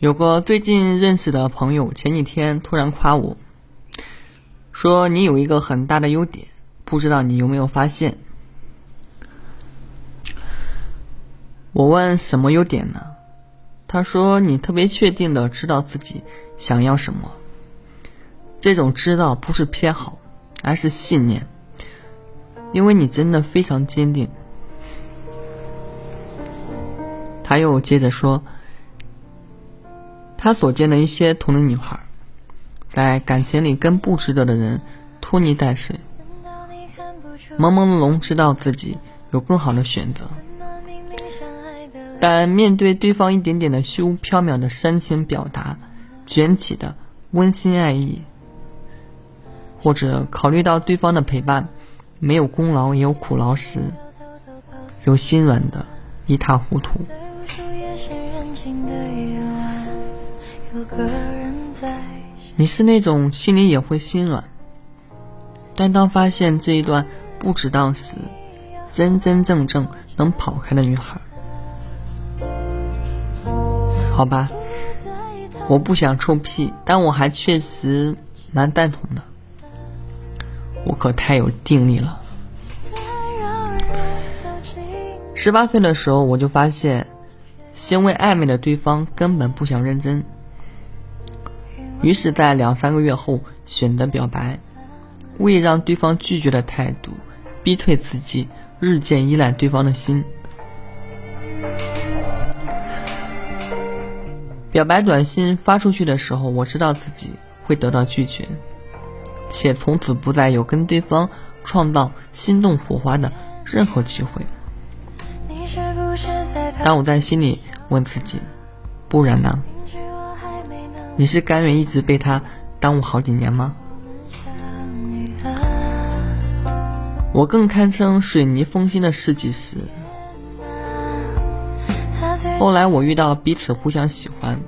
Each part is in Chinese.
有个最近认识的朋友，前几天突然夸我，说你有一个很大的优点，不知道你有没有发现？我问什么优点呢？他说你特别确定的知道自己想要什么，这种知道不是偏好，而是信念，因为你真的非常坚定。他又接着说。他所见的一些同龄女孩，在感情里跟不值得的人拖泥带水，朦朦胧胧知道自己有更好的选择，但面对对方一点点的虚无缥缈的煽情表达，卷起的温馨爱意，或者考虑到对方的陪伴没有功劳也有苦劳时，又心软的一塌糊涂。你是那种心里也会心软，但当发现这一段不值当时，真真正正能跑开的女孩。好吧，我不想臭屁，但我还确实蛮蛋疼的。我可太有定力了。十八岁的时候，我就发现，行为暧昧的对方根本不想认真。于是，在两三个月后选择表白，故意让对方拒绝的态度，逼退自己日渐依赖对方的心。表白短信发出去的时候，我知道自己会得到拒绝，且从此不再有跟对方创造心动火花的任何机会。当我在心里问自己：不然呢？你是甘愿一直被他耽误好几年吗？我更堪称水泥封心的设计师。后来我遇到彼此互相喜欢，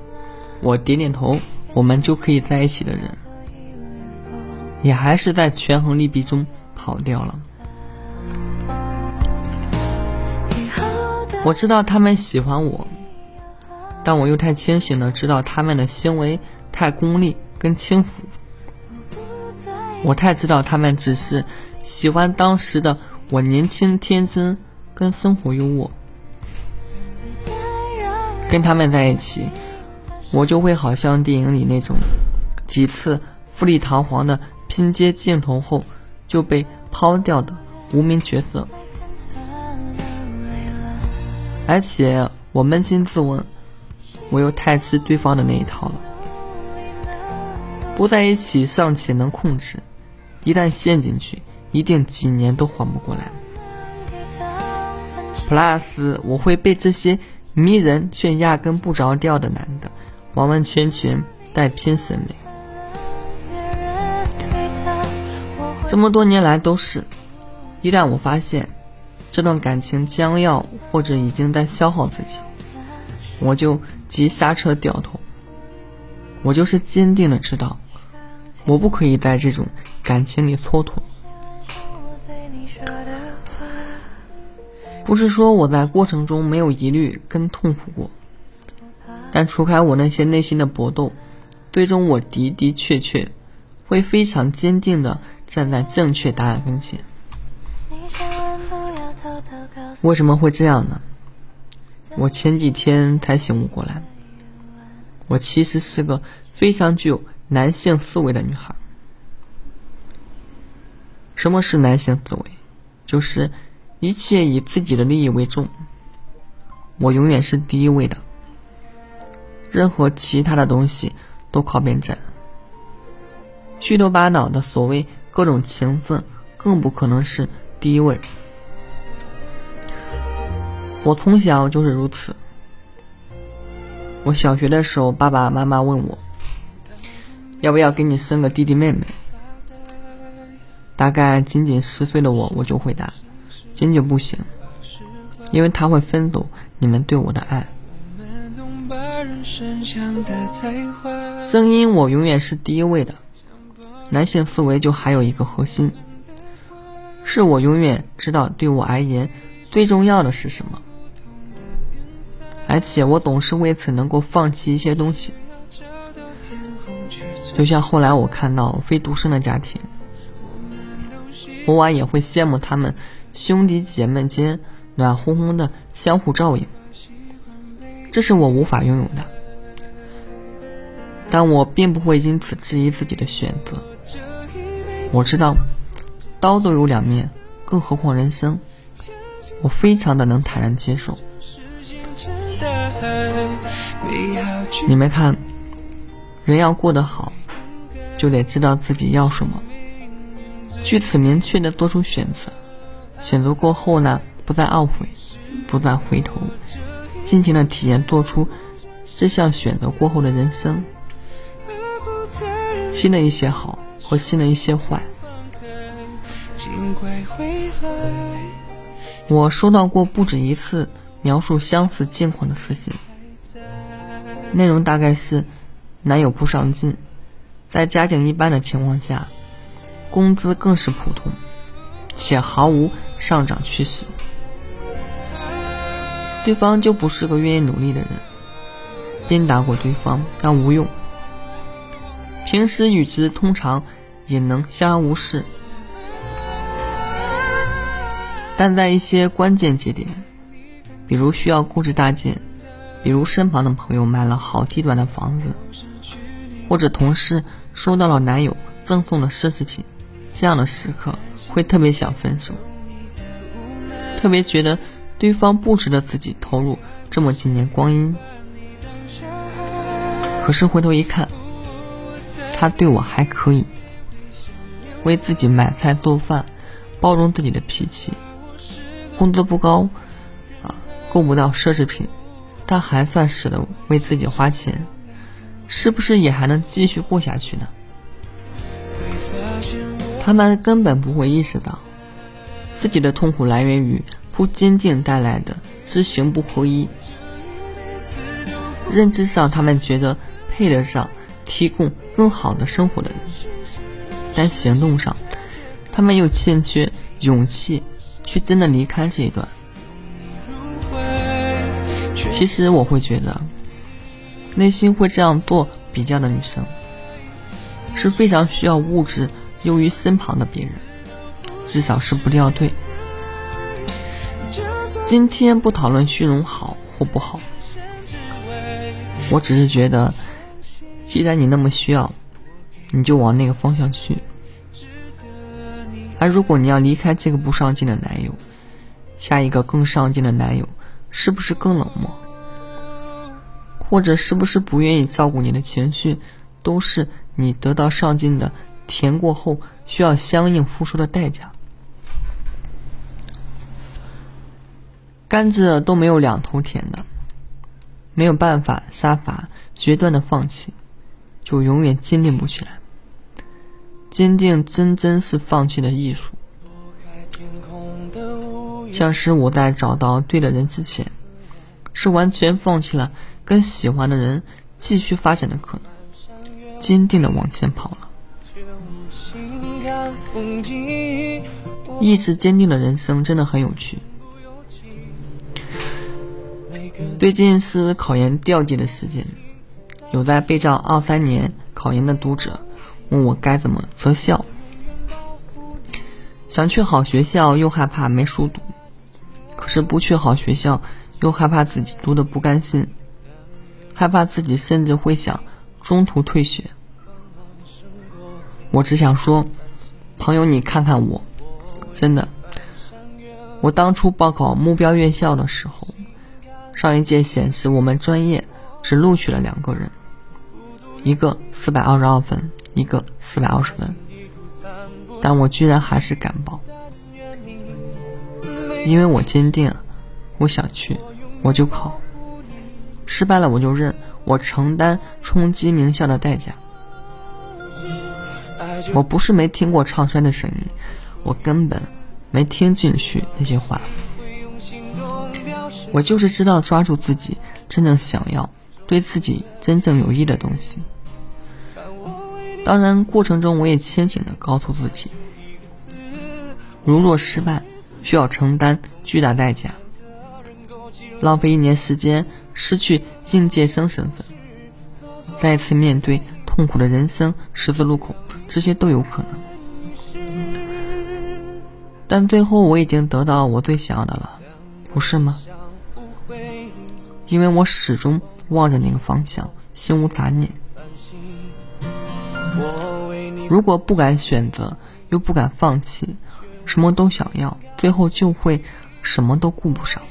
我点点头，我们就可以在一起的人，也还是在权衡利弊中跑掉了。我知道他们喜欢我。但我又太清醒的知道他们的行为太功利跟轻浮，我太知道他们只是喜欢当时的我年轻天真跟生活优渥，跟他们在一起，我就会好像电影里那种几次富丽堂皇的拼接镜头后就被抛掉的无名角色，而且我扪心自问。我又太吃对方的那一套了，不在一起尚且能控制，一旦陷进去，一定几年都缓不过来。Plus，我会被这些迷人却压根不着调的男的完完全全带偏审美。这么多年来都是，一旦我发现这段感情将要或者已经在消耗自己。我就急刹车掉头，我就是坚定的知道，我不可以在这种感情里蹉跎。不是说我在过程中没有疑虑跟痛苦过，但除开我那些内心的搏斗，最终我的的确确会非常坚定的站在正确答案跟前。为什么会这样呢？我前几天才醒悟过来，我其实是个非常具有男性思维的女孩。什么是男性思维？就是一切以自己的利益为重，我永远是第一位的，任何其他的东西都靠边站。虚头巴脑的所谓各种情分，更不可能是第一位。我从小就是如此。我小学的时候，爸爸妈妈问我，要不要给你生个弟弟妹妹？大概仅仅十岁的我，我就回答，坚决不行，因为他会分走你们对我的爱。声音我永远是第一位的，男性思维就还有一个核心，是我永远知道对我而言最重要的是什么。而且我总是为此能够放弃一些东西。就像后来我看到非独生的家庭，偶尔也会羡慕他们兄弟姐妹间暖烘烘的相互照应，这是我无法拥有的。但我并不会因此质疑自己的选择。我知道，刀都有两面，更何况人生。我非常的能坦然接受。你们看，人要过得好，就得知道自己要什么，据此明确的做出选择。选择过后呢，不再懊悔，不再回头，尽情的体验做出这项选择过后的人生。新的一些好和新的一些坏。我收到过不止一次描述相似境况的私信，内容大概是：男友不上进，在家境一般的情况下，工资更是普通，且毫无上涨趋势。对方就不是个愿意努力的人，鞭打过对方，但无用。平时与之通常也能相安无事，但在一些关键节点，比如需要购置大件，比如身旁的朋友买了好地段的房子，或者同事收到了男友赠送的奢侈品，这样的时刻会特别想分手，特别觉得对方不值得自己投入这么几年光阴。可是回头一看。他对我还可以，为自己买菜做饭，包容自己的脾气，工资不高，啊，够不到奢侈品，但还算舍得为自己花钱，是不是也还能继续过下去呢？他们根本不会意识到，自己的痛苦来源于不坚定带来的知行不合一。认知上，他们觉得配得上。提供更好的生活的人，但行动上，他们又欠缺勇气去真的离开这一段。其实我会觉得，内心会这样做比较的女生，是非常需要物质优于身旁的别人，至少是不掉队。今天不讨论虚荣好或不好，我只是觉得。既然你那么需要，你就往那个方向去。而如果你要离开这个不上进的男友，下一个更上进的男友，是不是更冷漠？或者是不是不愿意照顾你的情绪，都是你得到上进的甜过后需要相应付出的代价。甘蔗都没有两头甜的，没有办法杀伐决断的放弃。就永远坚定不起来。坚定真真是放弃的艺术，像是我在找到对的人之前，是完全放弃了跟喜欢的人继续发展的可能，坚定的往前跑了。意志坚定的人生真的很有趣。最近是考研调剂的时间。有在备战二三年考研的读者问我该怎么择校，想去好学校又害怕没书读，可是不去好学校又害怕自己读的不甘心，害怕自己甚至会想中途退学。我只想说，朋友你看看我，真的，我当初报考目标院校的时候，上一届显示我们专业只录取了两个人。一个四百二十二分，一个四百二十分，但我居然还是敢报，因为我坚定，我想去，我就考，失败了我就认，我承担冲击名校的代价。我不是没听过唱衰的声音，我根本没听进去那些话，我就是知道抓住自己真正想要。对自己真正有益的东西。当然，过程中我也清醒的告诉自己，如若失败，需要承担巨大代价，浪费一年时间失去应届生身份，再次面对痛苦的人生十字路口，这些都有可能。但最后我已经得到我最想要的了，不是吗？因为我始终望着那个方向，心无杂念。如果不敢选择，又不敢放弃，什么都想要，最后就会什么都顾不上。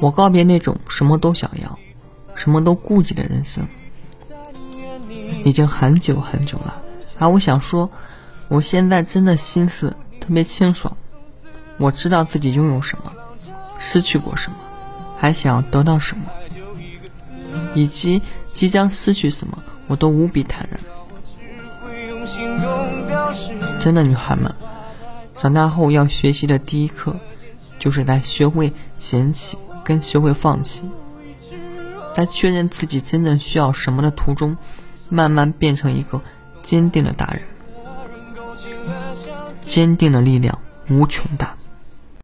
我告别那种什么都想要、什么都顾忌的人生，已经很久很久了。而我想说，我现在真的心思特别清爽。我知道自己拥有什么，失去过什么，还想要得到什么，以及即将失去什么，我都无比坦然。真的，女孩们，长大后要学习的第一课，就是在学会捡起跟学会放弃，在确认自己真正需要什么的途中，慢慢变成一个坚定的大人。坚定的力量无穷大。